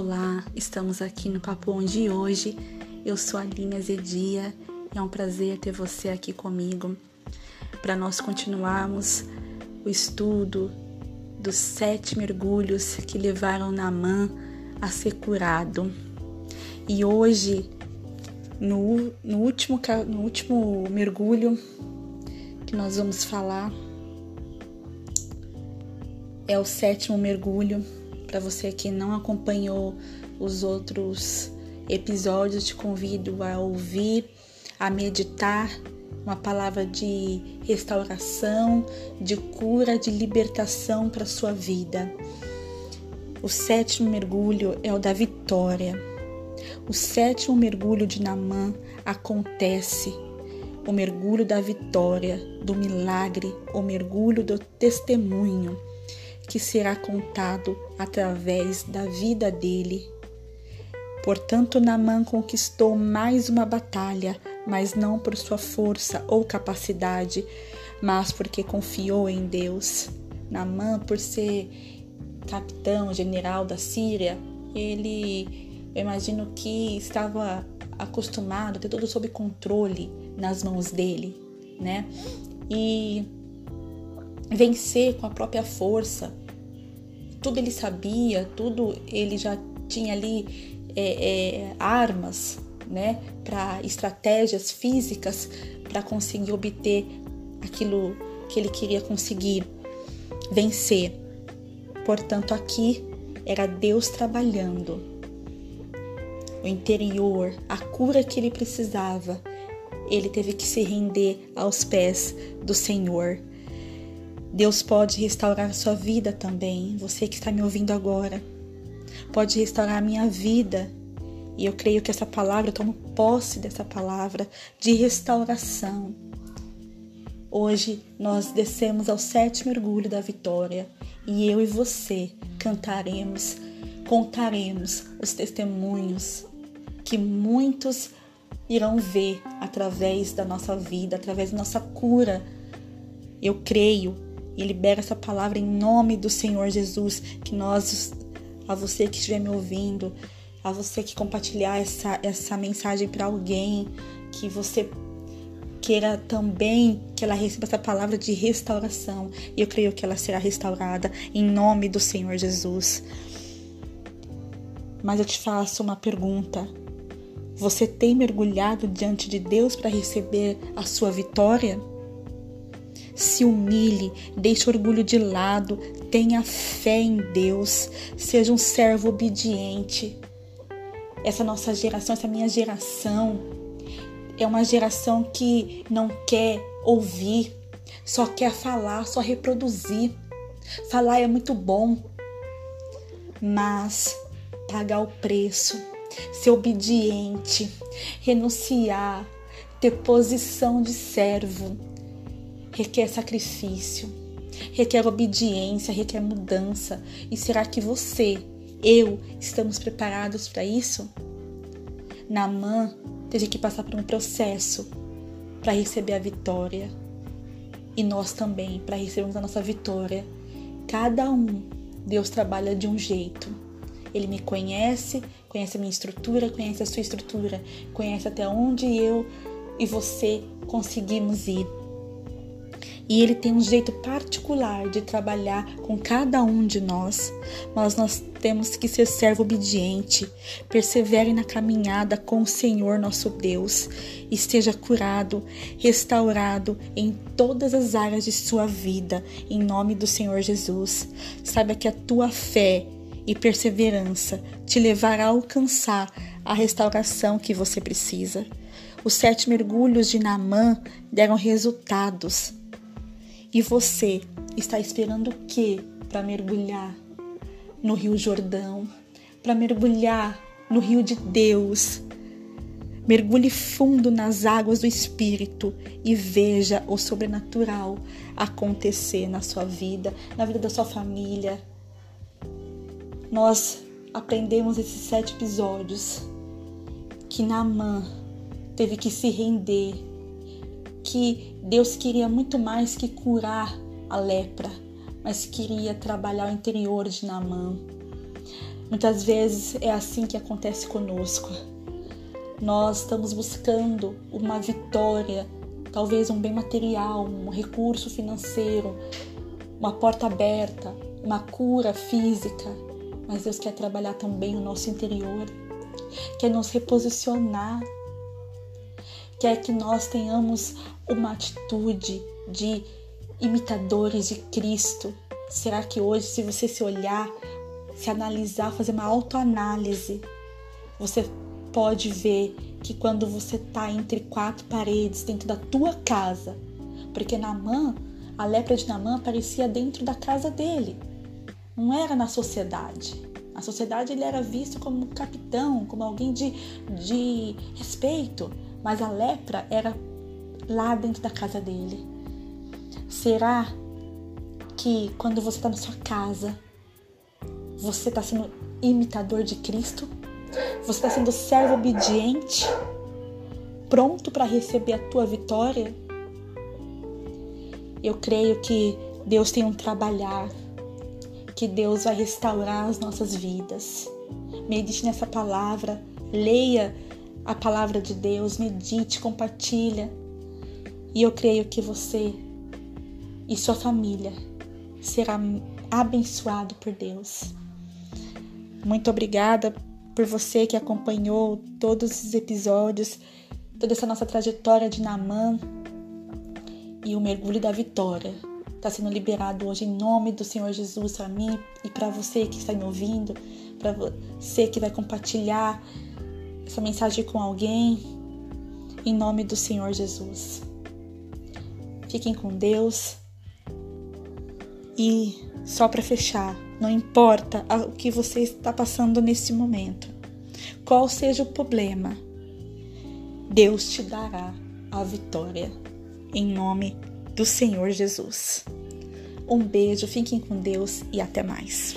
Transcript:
Olá, estamos aqui no Papo Onde hoje. Eu sou a Aline Zedia e é um prazer ter você aqui comigo para nós continuarmos o estudo dos sete mergulhos que levaram Namã a ser curado. E hoje, no, no, último, no último mergulho que nós vamos falar, é o sétimo mergulho. Para você que não acompanhou os outros episódios, te convido a ouvir, a meditar uma palavra de restauração, de cura, de libertação para sua vida. O sétimo mergulho é o da vitória. O sétimo mergulho de Namã acontece. O mergulho da vitória, do milagre, o mergulho do testemunho, que será contado através da vida dele. Portanto, Namã conquistou mais uma batalha, mas não por sua força ou capacidade, mas porque confiou em Deus. Namã, por ser capitão, general da Síria, ele, eu imagino que estava acostumado a ter tudo sob controle nas mãos dele, né? E vencer com a própria força, tudo ele sabia, tudo ele já tinha ali é, é, armas né, para estratégias físicas para conseguir obter aquilo que ele queria conseguir vencer. Portanto, aqui era Deus trabalhando. O interior, a cura que ele precisava, ele teve que se render aos pés do Senhor. Deus pode restaurar sua vida também, você que está me ouvindo agora. Pode restaurar a minha vida e eu creio que essa palavra, eu tomo posse dessa palavra de restauração. Hoje nós descemos ao sétimo mergulho da vitória e eu e você cantaremos, contaremos os testemunhos que muitos irão ver através da nossa vida, através da nossa cura. Eu creio e libero essa palavra em nome do Senhor Jesus, que nós, a você que estiver me ouvindo, a você que compartilhar essa, essa mensagem para alguém, que você queira também que ela receba essa palavra de restauração. E eu creio que ela será restaurada em nome do Senhor Jesus. Mas eu te faço uma pergunta. Você tem mergulhado diante de Deus para receber a sua vitória? Se humilhe, deixe o orgulho de lado, tenha fé em Deus, seja um servo obediente essa nossa geração, essa minha geração, é uma geração que não quer ouvir, só quer falar, só reproduzir. Falar é muito bom, mas pagar o preço, ser obediente, renunciar, ter posição de servo, requer sacrifício, requer obediência, requer mudança. E será que você eu estamos preparados para isso? Namã teve que passar por um processo para receber a vitória. E nós também, para recebermos a nossa vitória. Cada um, Deus trabalha de um jeito. Ele me conhece, conhece a minha estrutura, conhece a sua estrutura, conhece até onde eu e você conseguimos ir e ele tem um jeito particular de trabalhar com cada um de nós, mas nós temos que ser servo obediente, persevere na caminhada com o Senhor nosso Deus, e esteja curado, restaurado em todas as áreas de sua vida, em nome do Senhor Jesus. Saiba que a tua fé e perseverança te levará a alcançar a restauração que você precisa. Os sete mergulhos de Naamã deram resultados. E você está esperando o que para mergulhar no Rio Jordão, para mergulhar no Rio de Deus? Mergulhe fundo nas águas do Espírito e veja o sobrenatural acontecer na sua vida, na vida da sua família. Nós aprendemos esses sete episódios que Naamã teve que se render que Deus queria muito mais que curar a lepra, mas queria trabalhar o interior de Naamã. Muitas vezes é assim que acontece conosco. Nós estamos buscando uma vitória, talvez um bem material, um recurso financeiro, uma porta aberta, uma cura física, mas Deus quer trabalhar também o nosso interior, quer nos reposicionar, quer que nós tenhamos uma atitude de imitadores de Cristo. Será que hoje, se você se olhar, se analisar, fazer uma autoanálise, você pode ver que quando você está entre quatro paredes dentro da tua casa, porque Namã, a lepra de Namã aparecia dentro da casa dele, não era na sociedade. Na sociedade ele era visto como capitão, como alguém de, de respeito, mas a lepra era lá dentro da casa dele. Será que quando você está na sua casa, você está sendo imitador de Cristo? Você está sendo servo obediente, pronto para receber a tua vitória? Eu creio que Deus tem um trabalhar, que Deus vai restaurar as nossas vidas. Medite nessa palavra, leia a palavra de Deus, medite, compartilha. E eu creio que você e sua família será abençoado por Deus. Muito obrigada por você que acompanhou todos os episódios, toda essa nossa trajetória de Namã e o mergulho da vitória. Está sendo liberado hoje em nome do Senhor Jesus para mim e para você que está me ouvindo, para você que vai compartilhar essa mensagem com alguém, em nome do Senhor Jesus. Fiquem com Deus. E só para fechar, não importa o que você está passando nesse momento, qual seja o problema, Deus te dará a vitória em nome do Senhor Jesus. Um beijo, fiquem com Deus e até mais.